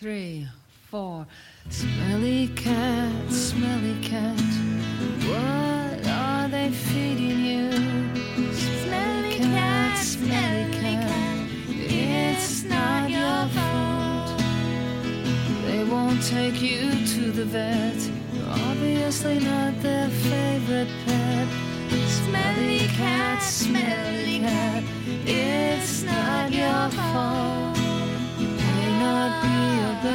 three, four. Smelly cat, smelly cat. What are they feeding you? Smelly cat, smelly cat. It's not your fault. They won't take you to the vet. You're obviously not their favorite pet. Smelly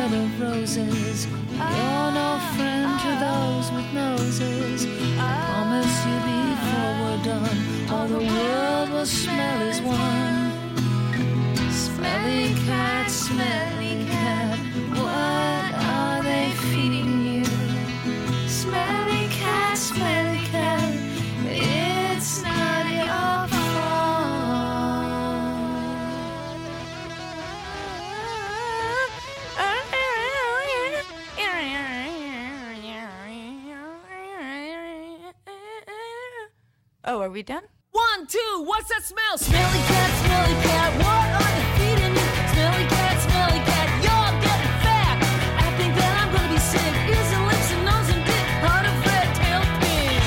bed of roses. You're no friend to those with noses. I promise you before we're done, all the world will smell as one. Smelly cat, smelly Oh, are we done? One, two, what's that smell? Smelly cat, smelly cat, what are they feeding you? Smelly cat, smelly cat, you're getting fat. I think that I'm gonna be sick. Ears and lips and nose and dick, heart of red tail pig.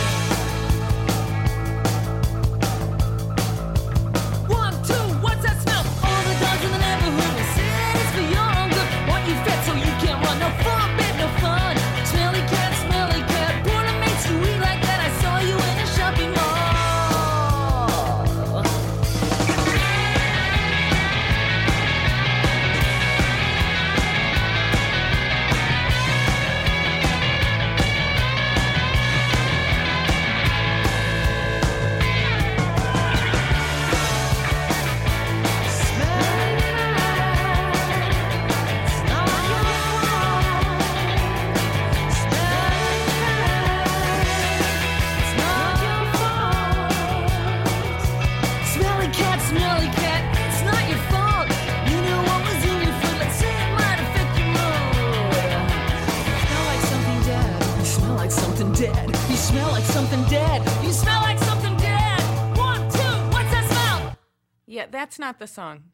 One, two, what's that smell? All the dogs in the neighborhood will say it's for your own good. Want you fat so you can't run. No fun, like something dead. You smell like something dead. One, two, what's that smell? Yeah, that's not the song.